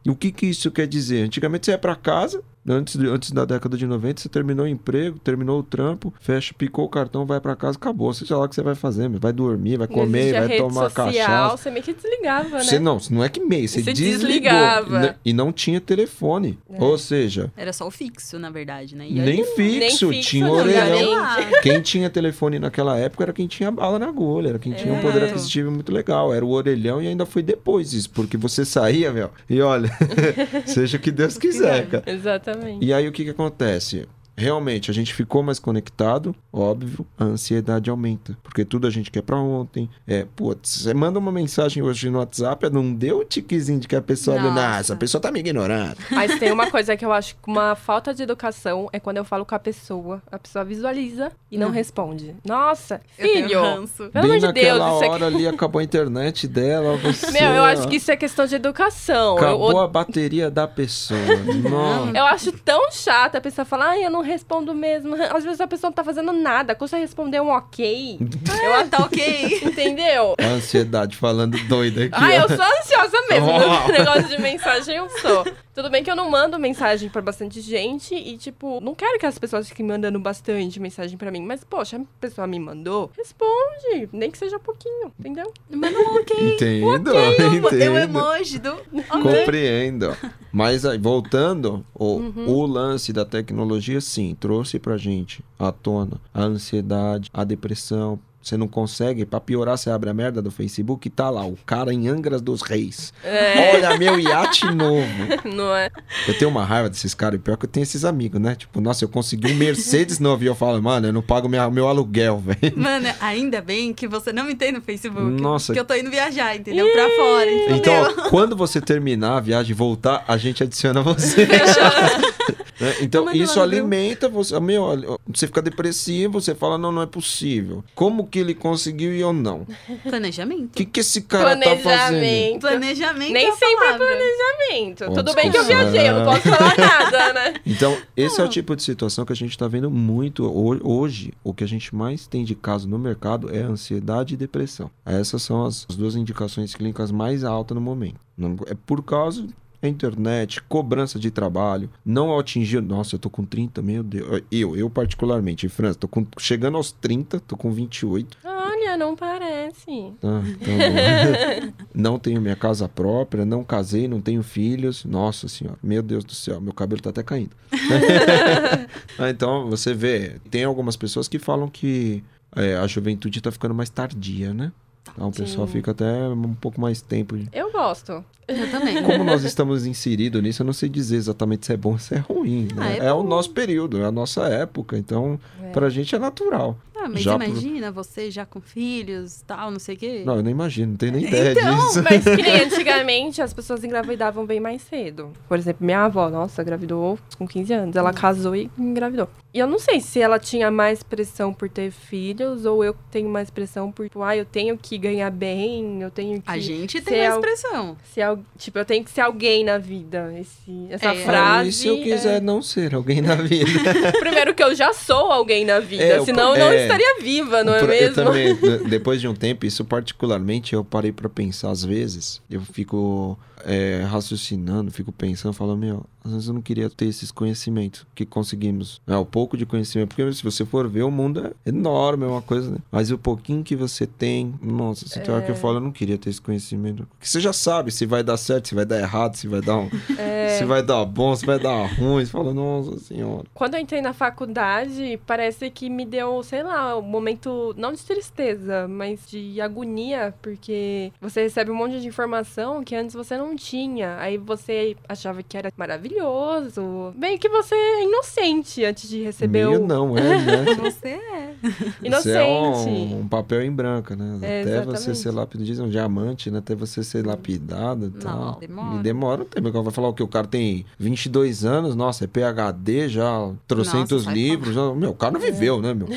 E o que que isso quer dizer? Antigamente você ia para casa, Antes, antes da década de 90, você terminou o emprego, terminou o trampo, fecha, picou o cartão, vai para casa, acabou. Você lá o que você vai fazer, vai dormir, vai comer, vai tomar social, cachaça. Você meio que desligava, né? Você não, não é que meio, você, você. Desligava. E não tinha telefone. É. Ou seja. Era só o fixo, na verdade, né? Nem fixo, nem, tinha o orelhão. Quem tinha telefone naquela época era quem tinha bala na agulha, era quem é. tinha um poder aquisitivo muito legal. Era o orelhão e ainda foi depois isso, porque você saía, meu, e olha, seja o que Deus quiser, cara. Exatamente. E aí o que, que acontece? Realmente a gente ficou mais conectado, óbvio, a ansiedade aumenta. Porque tudo a gente quer pra ontem. É, putz, você manda uma mensagem hoje no WhatsApp, não deu o tiquezinho de que a pessoa ali, ah, essa pessoa tá me ignorando. Mas tem uma coisa que eu acho que uma falta de educação é quando eu falo com a pessoa, a pessoa visualiza e não hum. responde. Nossa, filho! Eu pelo amor de Deus. hora aqui... ali acabou a internet dela, você... Meu, eu acho que isso é questão de educação. Acabou eu... a bateria da pessoa. Nossa. Eu acho tão chato a pessoa falar, ai, eu não respondo mesmo. Às vezes a pessoa não tá fazendo nada, custa responder um ok. eu tá ok. Entendeu? A ansiedade falando doida aqui. Ah, eu sou ansiosa mesmo. Oh. No negócio de mensagem eu sou. Tudo bem que eu não mando mensagem pra bastante gente e, tipo, não quero que as pessoas fiquem mandando bastante mensagem pra mim. Mas, poxa, a pessoa me mandou, responde. Nem que seja pouquinho, entendeu? Manda um ok. Entendo, um okay, entendo. O emoji do... Compreendo. Mas, aí, voltando, o, uhum. o lance da tecnologia, sim, trouxe pra gente à tona a ansiedade, a depressão, você não consegue, pra piorar, você abre a merda do Facebook e tá lá, o cara em Angras dos Reis. É. Olha, meu iate novo. Não é? Eu tenho uma raiva desses caras, e pior que eu tenho esses amigos, né? Tipo, nossa, eu consegui um Mercedes novo e eu falo, mano, eu não pago minha, meu aluguel, velho. Mano, ainda bem que você não me tem no Facebook. Nossa. Que eu tô indo viajar, entendeu? Pra fora, entendeu? Então, quando você terminar a viagem e voltar, a gente adiciona você. Fechou. Né? Então, isso alimenta você. Meu, você fica depressivo, você fala, não, não é possível. Como que ele conseguiu e eu não? Planejamento. O que, que esse cara tá fazendo? Planejamento. Nem é sempre é planejamento. Pode Tudo bem que eu viajei, eu não posso falar nada, né? Então, esse é o tipo de situação que a gente tá vendo muito hoje. O que a gente mais tem de caso no mercado é ansiedade e depressão. Essas são as duas indicações clínicas mais altas no momento. É por causa a internet, cobrança de trabalho, não atingir. Nossa, eu tô com 30, meu Deus. Eu, eu particularmente, em França, tô com... chegando aos 30, tô com 28. Olha, não parece. Ah, tá não tenho minha casa própria, não casei, não tenho filhos. Nossa senhora, meu Deus do céu, meu cabelo tá até caindo. ah, então, você vê, tem algumas pessoas que falam que é, a juventude tá ficando mais tardia, né? Então o pessoal fica até um pouco mais tempo. Eu gosto. Eu também. Como nós estamos inseridos nisso, eu não sei dizer exatamente se é bom ou se é ruim. Né? Ah, é, é o nosso período, é a nossa época. Então, é. pra gente é natural. Ah, mas já imagina por... você já com filhos tal, não sei o quê. Não, eu não imagino, não tenho nem ideia então, disso. Mas que nem antigamente as pessoas engravidavam bem mais cedo. Por exemplo, minha avó, nossa, engravidou com 15 anos. Ela hum. casou e engravidou. E eu não sei se ela tinha mais pressão por ter filhos ou eu tenho mais pressão por, tipo, ah, eu tenho que ganhar bem, eu tenho que. A gente tem mais al... pressão. Se al... Tipo, eu tenho que ser alguém na vida. Esse... Essa é. frase. E se eu quiser é... não ser alguém na vida? Primeiro que eu já sou alguém na vida, é, senão eu não é. Estaria viva, não é mesmo? Eu também, depois de um tempo, isso particularmente eu parei para pensar às vezes. Eu fico é, raciocinando, fico pensando, falando, meu, às vezes eu não queria ter esses conhecimentos que conseguimos. É, o pouco de conhecimento, porque se você for ver, o mundo é enorme, é uma coisa, né? Mas o pouquinho que você tem, nossa, se tem hora que eu é. falo, eu não queria ter esse conhecimento. Porque você já sabe se vai dar certo, se vai dar errado, se vai dar um. É... Se vai dar bom, se vai dar ruim. Você fala, nossa senhora. Quando eu entrei na faculdade, parece que me deu, sei lá, um momento, não de tristeza, mas de agonia, porque você recebe um monte de informação que antes você não não tinha. Aí você achava que era maravilhoso. Bem que você é inocente antes de receber Meio o... não, é, né? você é. Inocente. Você é um, um, papel em branco, né? É, até exatamente. você ser lapidado, dizem um diamante, né? Até você ser lapidado e tal. Não, demora. E demora um tempo. Vai falar o que? O cara tem 22 anos, nossa, é PHD já, trocentos livros. Já, meu, o cara não é. viveu, né, meu?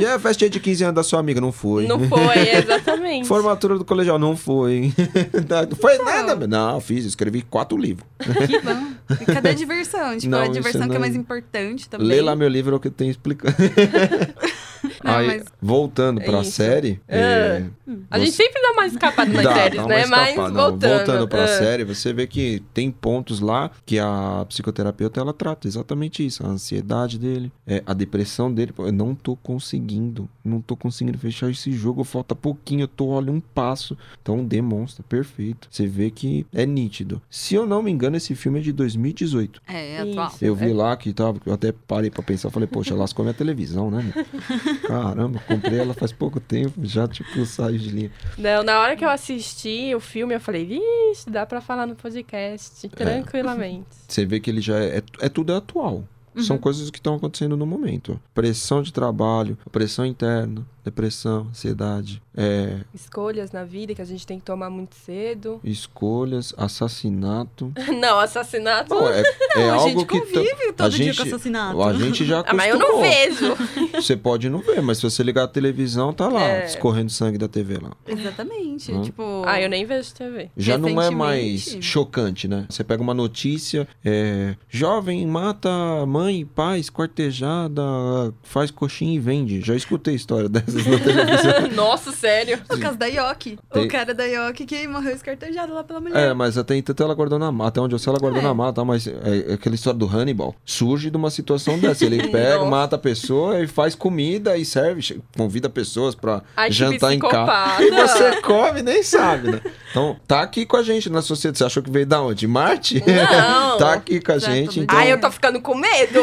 E a festinha de 15 anos da sua amiga? Não foi. Não foi, exatamente. Formatura do colegial? Não foi. Não foi nada, não, fiz, escrevi quatro livros. Que bom. E cadê a diversão? Tipo, não, a diversão que é mais importante também. Lê lá meu livro, é o que eu tenho explicando. Não, Aí, mas... voltando pra é série. É. É... A você... gente sempre dá uma escapada nas dá, séries, né? Mas voltando. voltando pra é. série, você vê que tem pontos lá que a psicoterapeuta ela trata exatamente isso. A ansiedade dele, é, a depressão dele. Eu não tô conseguindo. Não tô conseguindo fechar esse jogo. Falta pouquinho. Eu tô, olha, um passo. Então demonstra, perfeito. Você vê que é nítido. Se eu não me engano, esse filme é de 2018. É, é atual. Eu vi lá que tava. Eu até parei pra pensar. Falei, poxa, lascou minha televisão, né? Caramba, comprei ela faz pouco tempo, já tipo saiu de linha. Não, na hora que eu assisti o filme, eu falei, vixe, dá pra falar no podcast, tranquilamente. É. Você vê que ele já é, é, é tudo atual. Uhum. São coisas que estão acontecendo no momento. Pressão de trabalho, pressão interna, depressão, ansiedade. É... Escolhas na vida que a gente tem que tomar muito cedo. Escolhas, assassinato. não, assassinato. Não, é, é não, algo a gente que convive todo a dia gente, com assassinato. A gente já ah, mas eu não vejo. Você pode não ver, mas se você ligar a televisão, tá lá, é. escorrendo sangue da TV lá. Exatamente. Hum? Tipo. Ah, eu nem vejo TV. Já não é mais chocante, né? Você pega uma notícia, é, jovem mata mãe pai, esquartejada, faz coxinha e vende. Já escutei história dessas na televisão. Nossa, sério? Por causa da Yoki. Tem... O cara da Yoki que morreu esquartejado lá pela mulher. É, mas até então ela guardou na mata. Até onde eu sei, ela guardou é. na mata. Mas é, é, aquela história do Hannibal. Surge de uma situação dessa. Ele pega, mata a pessoa e faz comida e serve. Convida pessoas pra Ai, jantar em casa. E você come nem sabe, né? Então, tá aqui com a gente na sociedade. Você achou que veio da onde? Marte? Não. tá aqui com a gente. Então... Ai, eu tô ficando com medo.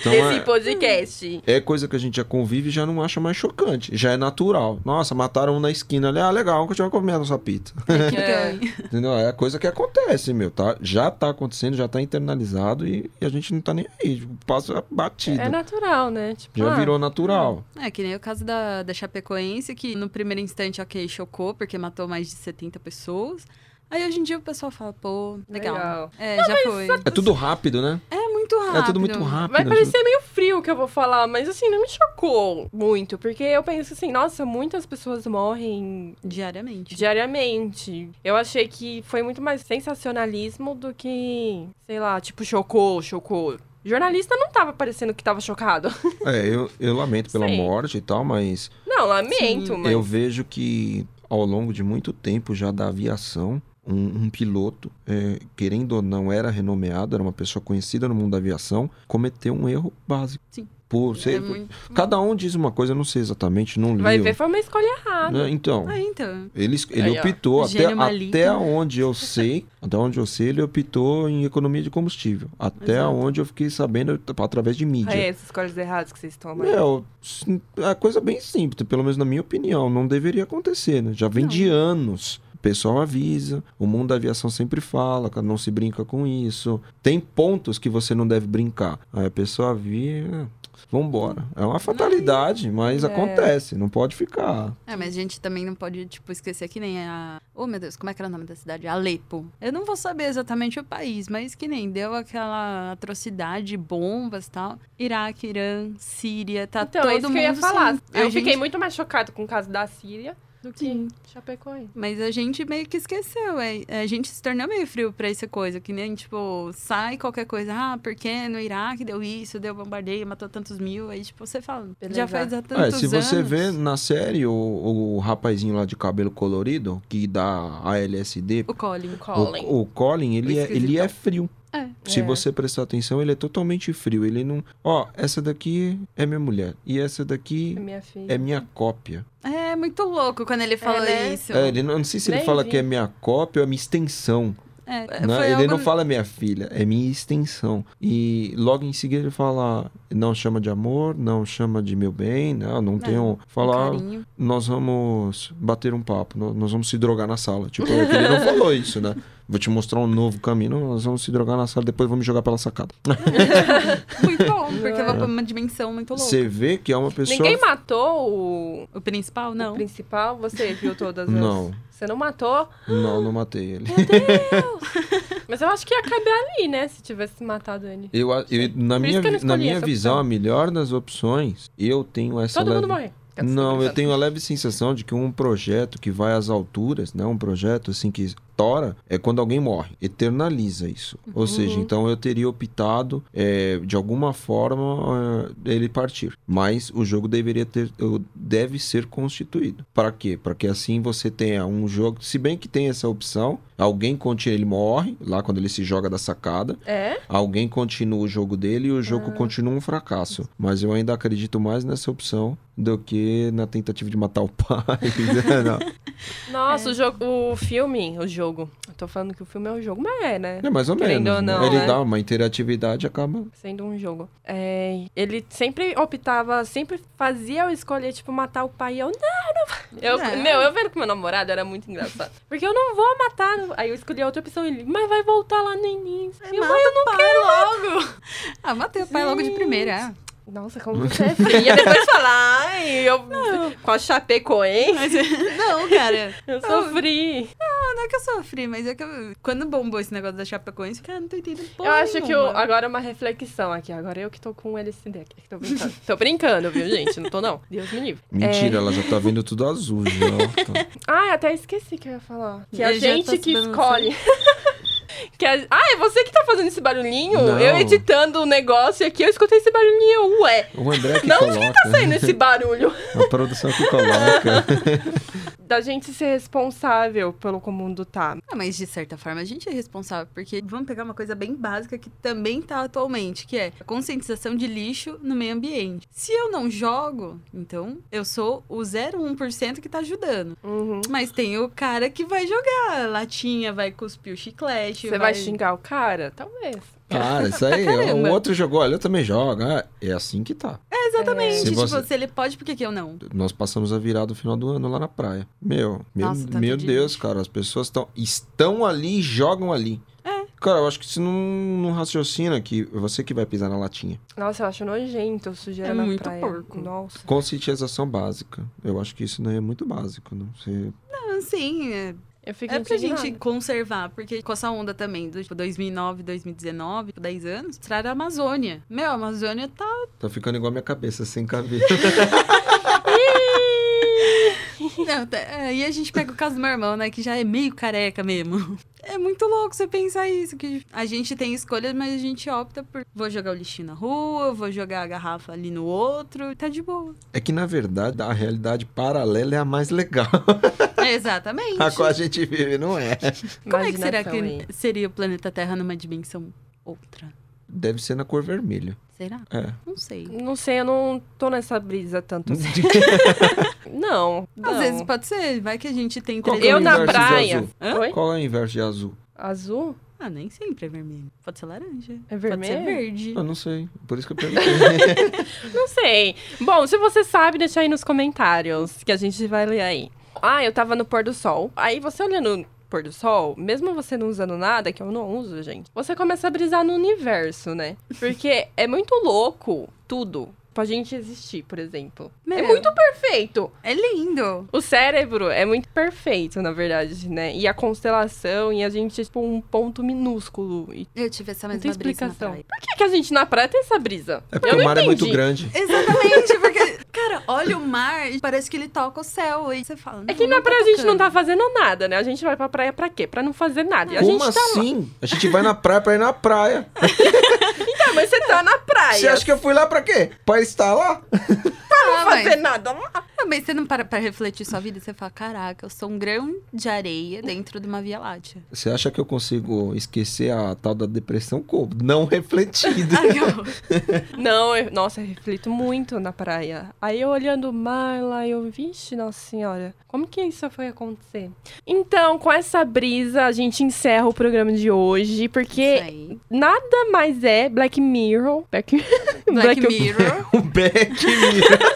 Então, desse é, podcast. É coisa que a gente já convive e já não acha mais chocante. Já é natural. Nossa, mataram um na esquina ali. Ah, legal, vamos continuar comendo essa pizza. É. Entendeu? É coisa que acontece, meu. Tá? Já tá acontecendo, já tá internalizado e, e a gente não tá nem aí. Tipo, passa batido. É natural, né? Tipo, já ah, virou natural. É, que nem o caso da, da Chapecoense, que no primeiro instante, ok, chocou, porque matou mais de 70 pessoas. Aí hoje em dia o pessoal fala, pô, legal. legal. É, não, já foi. É tudo rápido, né? É muito rápido. É tudo muito rápido. Vai parecer meio frio o que eu vou falar, mas assim, não me chocou muito. Porque eu penso assim, nossa, muitas pessoas morrem diariamente. Diariamente. Eu achei que foi muito mais sensacionalismo do que, sei lá, tipo, chocou, chocou. Jornalista não tava parecendo que tava chocado. É, eu, eu lamento pela Sim. morte e tal, mas. Não, lamento, Sim. mas. Eu vejo que ao longo de muito tempo já da aviação, um, um piloto, é, querendo ou não, era renomeado, era uma pessoa conhecida no mundo da aviação, cometeu um erro básico. Sim. Por ser, é muito... Cada um diz uma coisa, eu não sei exatamente, não li. Vai ver, foi uma escolha errada. Né? Então, ah, então. ele, ele Aí, optou, até, até onde eu sei, até onde eu sei, ele optou em economia de combustível. Até Exato. onde eu fiquei sabendo através de mídia. É, essas escolhas erradas que vocês tomam. É, é coisa bem simples, pelo menos na minha opinião. Não deveria acontecer, né? Já vem não. de anos pessoal avisa, o mundo da aviação sempre fala, não se brinca com isso. Tem pontos que você não deve brincar. Aí a pessoa avisa, vambora. É uma fatalidade, mas é. acontece, não pode ficar. É, mas a gente também não pode, tipo, esquecer que nem a. Oh, meu Deus, como é que era o nome da cidade? Alepo. Eu não vou saber exatamente o país, mas que nem deu aquela atrocidade, bombas e tal. Iraque, Irã, Síria, tá então, todo é isso mundo. Que eu ia falar. Eu gente... fiquei muito mais chocado com o caso da Síria do que Sim. Chapecoense. Mas a gente meio que esqueceu, é, a gente se tornou meio frio pra essa coisa, que nem, tipo, sai qualquer coisa, ah, porque no Iraque deu isso, deu bombardeio, matou tantos mil, aí, tipo, você fala, Beleza. já faz há tantos é, se você vê na série o, o rapazinho lá de cabelo colorido, que dá a LSD... O Colin. O Colin, o, o Colin ele, é, ele é frio. É. Se é. você prestar atenção, ele é totalmente frio. Ele não. Ó, essa daqui é minha mulher. E essa daqui é minha, filha. É minha cópia. É muito louco quando ele fala é, né? isso. É, ele não, não sei se ele fala que é minha cópia ou é minha extensão. É, né? Ele algo... não fala minha filha, é minha extensão. E logo em seguida ele fala: não chama de amor, não chama de meu bem, não, não é, tem um. Falar, um nós vamos bater um papo, nós vamos se drogar na sala. Tipo, é ele não falou isso, né? Vou te mostrar um novo caminho. Nós vamos se drogar na sala, depois vamos jogar pela sacada. muito bom, porque é uma dimensão muito louca. Você vê que é uma pessoa. Ninguém matou o. O principal, não. O principal, você viu todas as. Não. Você não matou? Não, não matei ele. Meu Deus! Mas eu acho que ia caber ali, né? Se tivesse matado ele. Eu, eu na minha, na minha visão, a melhor das opções, eu tenho essa. Todo leve... mundo morrer. Não, eu tenho a leve sensação de que um projeto que vai às alturas, né? Um projeto assim que tora é quando alguém morre, eternaliza isso. Uhum. Ou seja, então eu teria optado é, de alguma forma é, ele partir, mas o jogo deveria ter, deve ser constituído. Para quê? Para que assim você tenha um jogo, se bem que tem essa opção, alguém continua, ele morre lá quando ele se joga da sacada, é? alguém continua o jogo dele e o jogo ah. continua um fracasso. Mas eu ainda acredito mais nessa opção do que na tentativa de matar o pai. Nossa, é. o jogo, o filme, o jogo. Eu tô falando que o filme é um jogo, mas é, né? É mais ou Querendo menos. Ou né? não, Ele né? dá uma interatividade acaba sendo um jogo. É, ele sempre optava, sempre fazia eu escolher tipo matar o pai e eu não, não. Eu, é. Meu, eu vendo com meu namorado era muito engraçado. Porque eu não vou matar. Aí eu escolhi a outra opção. Ele, mas vai voltar lá no início. Eu, mata eu não quero logo. ah, matei o pai logo de primeira. Nossa, como você é fria. Depois falar, ai, eu não. com a Chapecoense. Mas, não, cara. Eu sofri. Não, não é que eu sofri, mas é que eu, quando bombou esse negócio da Chapecoense, cara, não tô entendendo porra Eu acho nenhuma. que eu, agora é uma reflexão aqui. Agora eu que tô com LSD aqui. Tô brincando. tô brincando, viu, gente? Não tô, não. Deus me livre. Mentira, é... ela já tá vendo tudo azul já. Tá. Ah, até esqueci que eu ia falar. Que é a gente que escolhe. Que a... Ah, é você que tá fazendo esse barulhinho? Não. Eu editando o negócio aqui eu escutei esse barulhinho. Ué. O André que Não, coloca. que tá saindo esse barulho? A produção que coloca. da gente ser responsável pelo como o mundo tá. Ah, mas de certa forma a gente é responsável, porque vamos pegar uma coisa bem básica que também tá atualmente, que é a conscientização de lixo no meio ambiente. Se eu não jogo, então eu sou o 0,1% que tá ajudando. Uhum. Mas tem o cara que vai jogar latinha, vai cuspir o chiclete. Você vai... vai xingar o cara? Talvez. Cara, isso aí, um outro jogou, olha, eu também jogo. Ah, é assim que tá. É, exatamente. É. Se tipo, você... se ele pode, por que, que eu não? Nós passamos a virada no final do ano lá na praia. Meu, Nossa, meu, tá meu Deus, cara, as pessoas tão, estão ali e jogam ali. É. Cara, eu acho que você não, não raciocina que você que vai pisar na latinha. Nossa, eu acho nojento sujeira é na muito praia. porco. Nossa. Conscientização básica. Eu acho que isso não é muito básico, não. Você... Não, sim, é eu fico é pra gente conservar, porque com essa onda também, do tipo 2009, 2019, 10 anos, mostrar a Amazônia. Meu, a Amazônia tá. Tá ficando igual a minha cabeça, sem cabelo. Não, tá, aí a gente pega o caso do meu irmão, né? Que já é meio careca mesmo. É muito louco você pensar isso, que a gente tem escolhas, mas a gente opta por vou jogar o lixinho na rua, vou jogar a garrafa ali no outro, tá de boa. É que, na verdade, a realidade paralela é a mais legal. É, exatamente. a qual a gente vive, não é? Como é que será que aí. seria o planeta Terra numa dimensão outra? Deve ser na cor vermelha. Será? É. Não sei. Não sei, eu não tô nessa brisa tanto assim. não, não. Às vezes pode ser. Vai que a gente tem... Qual eu é na praia. Qual é o inverso de azul? Azul? Ah, nem sempre é vermelho. Pode ser laranja. É vermelho? Pode ser verde. Eu não sei. Por isso que eu perguntei. não sei. Bom, se você sabe, deixa aí nos comentários que a gente vai ler aí. Ah, eu tava no pôr do sol. Aí você olhando pôr do sol, mesmo você não usando nada, que eu não uso, gente, você começa a brisar no universo, né? Porque é muito louco tudo pra gente existir, por exemplo. Meu. É muito perfeito. É lindo. O cérebro é muito perfeito, na verdade, né? E a constelação, e a gente é tipo um ponto minúsculo. E eu tive essa mesma explicação. Por que, que a gente na praia tem essa brisa? É porque o mar entendi. é muito grande. Exatamente, porque, cara, olha o mar e parece que ele toca o céu. E você fala. É que na praia tá a gente não tá fazendo nada, né? A gente vai pra praia pra quê? Pra não fazer nada. E a Como gente tá assim? Lá. A gente vai na praia pra ir na praia. então, mas você tá na praia. Você acha que eu fui lá pra quê? Pra estar lá? Não fazer mas... nada lá. Mas você não para pra refletir sua vida, você fala, caraca, eu sou um grão de areia dentro de uma Via Láctea. Você acha que eu consigo esquecer a tal da depressão como? Não refletido. não, eu, nossa, eu reflito muito na praia. Aí eu olhando o mar lá, eu, vixe, nossa senhora, como que isso foi acontecer? Então, com essa brisa, a gente encerra o programa de hoje, porque nada mais é Black Mirror. Black, Black, Black Mirror. o Black Mirror.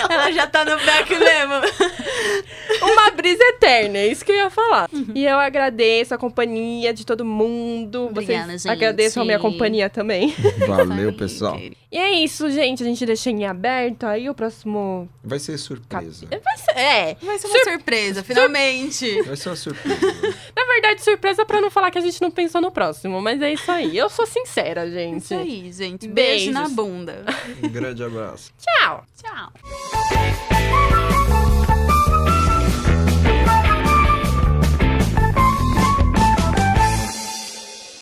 Ela já tá no back mesmo. Uma brisa eterna, é isso que eu ia falar. Uhum. E eu agradeço a companhia de todo mundo. Obrigada, Vocês gente. agradeçam a minha companhia também. Valeu, pessoal. E é isso, gente. A gente deixa em aberto. Aí o próximo. Vai ser surpresa. Cap... Vai ser, é. Vai ser uma Sur... surpresa, finalmente. Vai ser uma surpresa. Na verdade, surpresa pra não falar que a gente não pensou no próximo. Mas é isso aí. Eu sou sincera, gente. Isso aí, gente. Beijo Beijos. na bunda. Um grande abraço. Tchau. Tchau. Thank you.